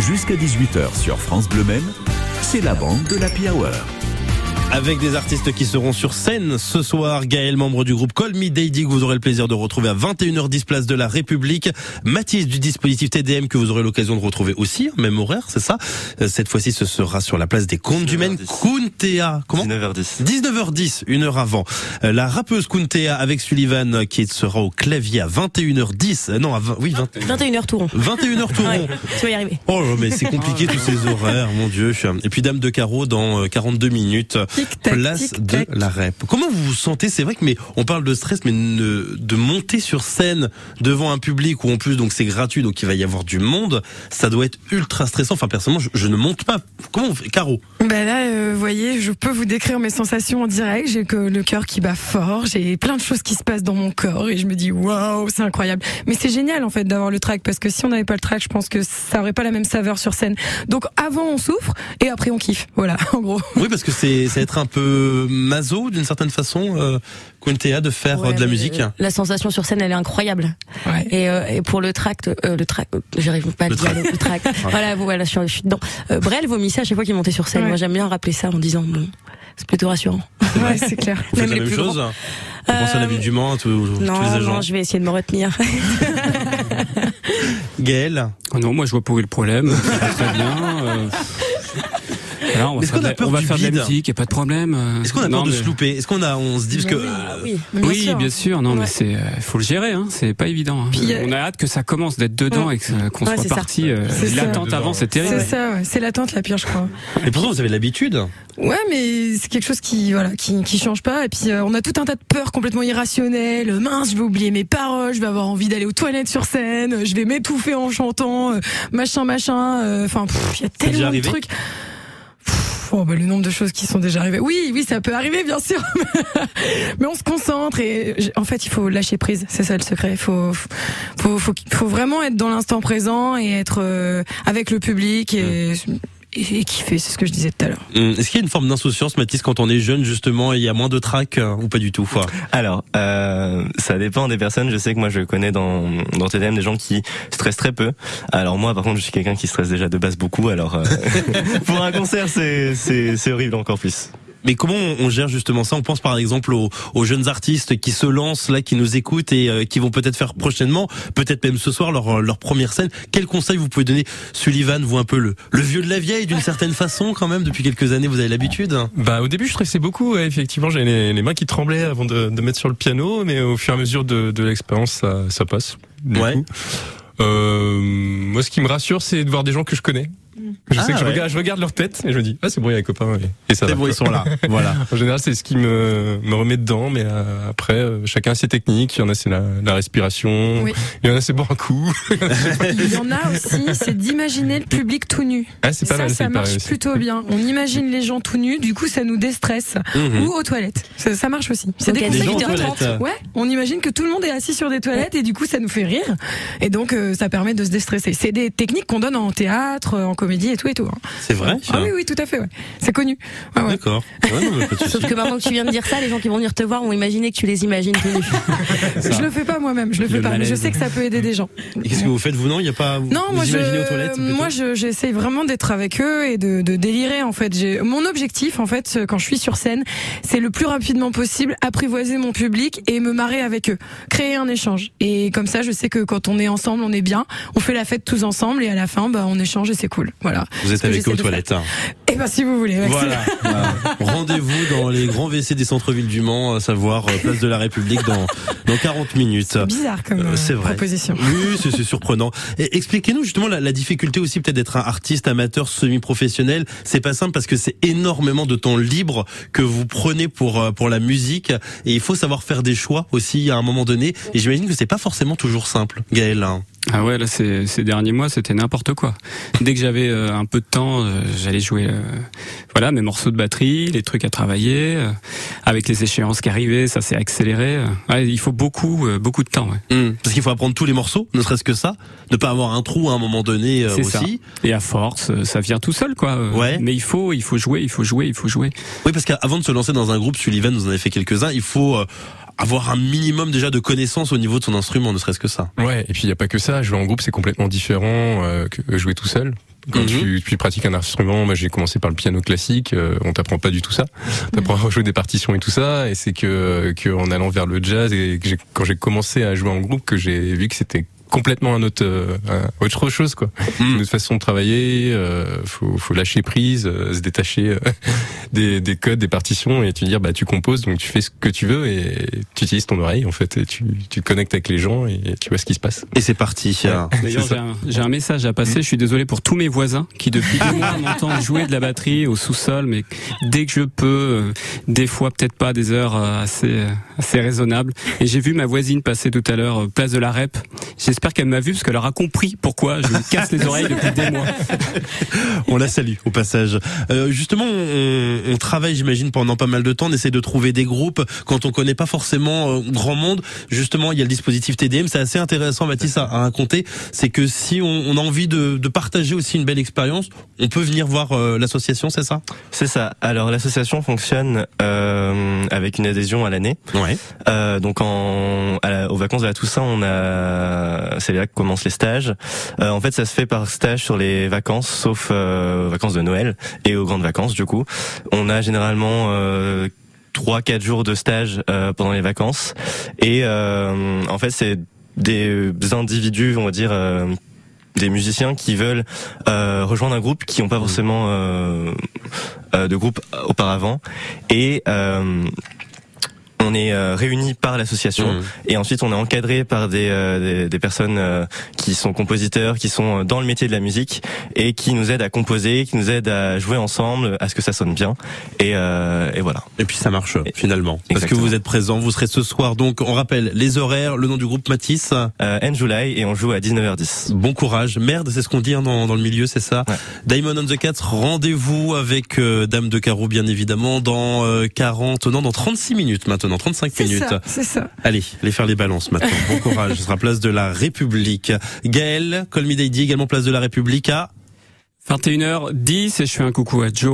Jusqu'à 18h sur France Bleu Maine, c'est la bande de la Hour. Avec des artistes qui seront sur scène ce soir. Gaël, membre du groupe Call Me Daddy, que vous aurez le plaisir de retrouver à 21h10 place de la République. Mathis du dispositif TDM, que vous aurez l'occasion de retrouver aussi, même horaire, c'est ça? Euh, cette fois-ci, ce sera sur la place des Contes du Maine. Kuntea. Comment? 19h10. 19h10, une heure avant. Euh, La rappeuse Kuntea avec Sullivan, qui sera au clavier à 21h10. Euh, Non, à 20, oui, 20, 21h tout rond. 21h tout Ouais, rond. tu vas y arriver. Oh, mais c'est compliqué tous ces horaires, mon Dieu. Et puis Dame de Carreau dans euh, 42 minutes. Tic-tac, Place de la rep. Comment vous vous sentez? C'est vrai que mais on parle de stress, mais ne- de monter sur scène devant un public où en plus donc c'est gratuit, donc il va y avoir du monde, ça doit être ultra stressant. Enfin personnellement, je, je ne monte pas. Comment on fait Caro? Bah là, euh, vous voyez, je peux vous décrire mes sensations en direct. J'ai que le cœur qui bat fort. J'ai plein de choses qui se passent dans mon corps et je me dis waouh, c'est incroyable. Mais c'est génial en fait d'avoir le track parce que si on n'avait pas le track, je pense que ça aurait pas la même saveur sur scène. Donc avant on souffre et après on kiffe. Voilà, en gros. Oui, parce que c'est être un peu maso d'une certaine façon, euh, Kuntea, de faire euh, Ouais, de la musique. euh, La sensation sur scène, elle est incroyable. Ouais. Et, euh, et pour le tract, euh, le tract, j'arrive pas à le dire, tract. le tract. voilà, voilà, je suis, je suis dedans. Euh, Brel vomissait à chaque fois qu'il montait sur scène. Ouais. Moi, j'aime bien rappeler ça en disant, bon, c'est plutôt rassurant. Ouais, c'est clair. Vous faites la même chose grands. Vous pensez à la ville du Mans, tous, tous Non, les agents non, je vais essayer de me retenir. Gaël Oh non, moi je vois pas où est le problème. Très bien. Euh, voilà, on va Est-ce faire, qu'on a de la, peur on va du faire de la musique, y a pas de problème. euh, Est-ce qu'on a non, peur de mais- se louper? Est-ce qu'on a, on se dit parce que Ah oui. Bien Oui, sûr. bien sûr. Non, Ouais. mais c'est, euh, faut le gérer. Hein, c'est pas évident. hein. Puis, euh, on a hâte que ça commence d'être dedans et que, ça- qu'on Ouais, soit c'est ça. parti. euh, C'est ça. L'attente avant, c'est terrible. C'est ça, ouais. c'est l'attente la pire, je crois. Et pourtant vous avez l'habitude. Ouais, mais c'est quelque chose qui voilà, qui qui change pas. Et puis euh, on a tout un tas de peurs complètement irrationnelles. Euh, Mince, je vais oublier mes paroles, je vais avoir envie d'aller aux toilettes sur scène, euh, je vais m'étouffer en chantant, euh, machin, machin. euh, Enfin, pff, il y a tellement de trucs. Oh, bah, le nombre de choses qui sont déjà arrivées. Oui, oui, ça peut arriver, bien sûr. Mais on se concentre et en fait, il faut lâcher prise. C'est ça le secret. Il faut, faut, faut, faut vraiment être dans l'instant présent et être euh, avec le public et, et, et kiffer. C'est ce que je disais tout à l'heure. Hum, Est-ce qu'il y a une forme d'insouciance, Mathis, quand on est jeune, justement, et il y a moins de trac euh, ou pas du tout quoi Alors, euh, ça dépend des personnes. Je sais que moi, je connais dans, dans TDM des gens qui stressent très peu. Alors moi, par contre, je suis quelqu'un qui stresse déjà de base beaucoup. Alors, euh, pour un concert, c'est, c'est, c'est horrible encore plus. Mais comment on gère justement ça? On pense par exemple aux, aux jeunes artistes qui se lancent là, qui nous écoutent et euh, qui vont peut-être faire prochainement, peut-être même ce soir, leur, leur première scène. Quel conseil vous pouvez donner? Sullivan, vous un peu le, le vieux de la vieille d'une certaine façon quand même, depuis quelques années, vous avez l'habitude? Bah au début je stressais beaucoup, ouais, effectivement j'avais les, les mains qui tremblaient avant de, de mettre sur le piano, mais au fur et à mesure de, de l'expérience ça, ça passe. Du Ouais. coup. Euh, moi ce qui me rassure c'est de voir des gens que je connais. Je Ah, sais que je ouais. regarde, je regarde leur tête et je me dis ah c'est bon il y a les copains et, et ça C'est va. bon, ils sont là. Voilà. En général c'est ce qui me, me remet dedans, mais euh, après euh, chacun a ses techniques, il y en a c'est la, la respiration, Oui. il y en a c'est boire un coup. Il y en a aussi, c'est d'imaginer le public tout nu. ah c'est pas ça, mal, ça marche plutôt bien. On imagine les gens tout nus, du coup, ça nous déstresse. Mhm. Ou aux toilettes. Ça, ça marche aussi. C'est des conseils de. Ouais, on imagine que tout le monde est assis sur des toilettes et du coup, ça nous fait rire. Et donc, euh, ça permet de se déstresser. C'est des techniques qu'on donne en théâtre, en comédie et tout et tout. hein. C'est vrai Ah oui, oui, tout à fait. Ouais. C'est connu. Ouais, ouais. D'accord. Sauf que maintenant que tu viens de dire ça, les gens qui vont venir te voir vont imaginer que tu les imagines. Je le fais pas moi-même. Je le fais Le pas. Mais je sais que ça peut aider des gens. Et Qu'est-ce que vous faites vous non? Il y a pas vous, Non, vous moi imaginez aux je, toilettes plutôt moi je, j'essaye vraiment d'être avec eux et de, de délirer en fait. J'ai, mon objectif en fait, quand je suis sur scène, c'est le plus rapidement possible apprivoiser mon public et me marrer avec eux, créer un échange. Et comme ça, je sais que quand on est ensemble, on est bien, on fait la fête tous ensemble et à la fin, bah on échange et c'est cool. Voilà. Vous êtes avec eux aux toilettes. hein. Et ben si vous voulez. Maxime. Voilà. Rendez-vous dans les grands WC des centres-villes du Mans, à savoir euh, place de la République dans dans 40 minutes. C'est bizarre comme Euh, euh, c'est vrai. proposition. Oui, c'est surprenant. Et expliquez-nous justement la, la difficulté aussi peut-être d'être un artiste amateur semi-professionnel. C'est pas simple parce que c'est énormément de temps libre que vous prenez pour pour la musique et il faut savoir faire des choix aussi à un moment donné. Et j'imagine que c'est pas forcément toujours simple, Gaël. Ah ouais, là, ces, ces derniers mois, c'était n'importe quoi. Dès que j'avais euh, un peu de temps, euh, j'allais jouer, euh, voilà, mes morceaux de batterie, les trucs à travailler. euh, avec les échéances qui arrivaient, ça s'est accéléré. euh. Ouais, il faut beaucoup, euh, beaucoup de temps. Ouais. Hmm. Parce qu'il faut apprendre tous les morceaux, ne serait-ce que ça, ne pas avoir un trou à un moment donné euh, C'est ça. aussi. Et à force, ça vient tout seul, quoi. Ouais. Mais il faut, il faut jouer, il faut jouer, il faut jouer. Oui, parce qu'avant de se lancer dans un groupe, Sullivan, vous en avez fait quelques-uns, il faut euh, avoir un minimum déjà de connaissances au niveau de son instrument, ne serait-ce que ça. Ouais, et puis il y a pas que ça. Jouer en groupe, c'est complètement différent euh, que jouer tout seul. Quand Mhm. tu, tu pratiques un instrument, moi j'ai commencé par le piano classique, euh, on t'apprend pas du tout ça. T'apprends à jouer des partitions et tout ça, et c'est que, que en allant vers le jazz et que j'ai- quand j'ai commencé à jouer en groupe que j'ai vu que c'était complètement un autre, euh, un- autre chose quoi. Une autre façon de travailler, euh, faut, faut lâcher prise, euh, se détacher euh, des, des codes, des partitions et tu dire bah tu composes donc tu fais ce que tu veux et tu utilises ton oreille en fait et tu, tu te connectes avec les gens et tu vois ce qui se passe. Et c'est parti. Ouais. D'ailleurs, j'ai un, j'ai un message à passer. Je suis désolé pour tous mes voisins qui depuis deux mois m'entendent jouer de la batterie au sous-sol, mais dès que je peux, euh, des fois peut-être pas des heures euh, assez assez raisonnables. Et j'ai vu ma voisine passer tout à l'heure euh, place de la Rep. J'espère qu'elle m'a vu parce qu'elle aura compris pourquoi je me casse les oreilles depuis des mois. On la salue au passage. Euh, justement, on, on travaille, j'imagine, pendant pas mal de temps. On essaie de trouver des groupes quand on connaît pas forcément euh, grand monde. Justement, il y a le dispositif TDM. C'est assez intéressant, Mathis, à, à raconter. C'est que si on, on a envie de, de partager aussi une belle expérience, on peut venir voir euh, l'association, c'est ça? C'est ça. Alors l'association fonctionne euh, avec une adhésion à l'année. Ouais. Euh, donc en, à la- aux vacances de la Toussaint, on a, c'est là que commencent les stages. Euh, en fait, ça se fait par stage sur les vacances, sauf euh, aux vacances de Noël et aux grandes vacances. Du coup, on a généralement euh, trois, quatre jours de stage euh, pendant les vacances. Et euh, en fait, c'est des individus, on va dire. euh, des musiciens qui veulent euh, rejoindre un groupe qui n'ont pas forcément euh, euh, de groupe auparavant et euh, on est euh, réunis par l'association Mmh. et ensuite on est encadré par des, euh, des, des personnes euh, qui sont compositeurs, qui sont dans le métier de la musique et qui nous aident à composer, qui nous aident à jouer ensemble, à ce que ça sonne bien. Et, euh, et voilà. Et puis ça marche finalement. Parce que vous êtes présent, vous serez ce soir. Donc on rappelle les horaires, le nom du groupe Matisse. Euh, July et on joue à 19h10. Bon courage. Merde, c'est ce qu'on dit hein, dans, dans le milieu, c'est ça. Ouais. Diamond on the Cats, rendez-vous avec euh, Dame de Carreau, bien évidemment, dans euh, 40, non, dans 36 minutes maintenant, 35 C'est minutes. c'est ça. Allez, allez faire les balances maintenant. Bon courage. Ce sera place de la République. Gaël, Call Me Daddy, également place de la République à 21h10 et je fais un coucou à Joe.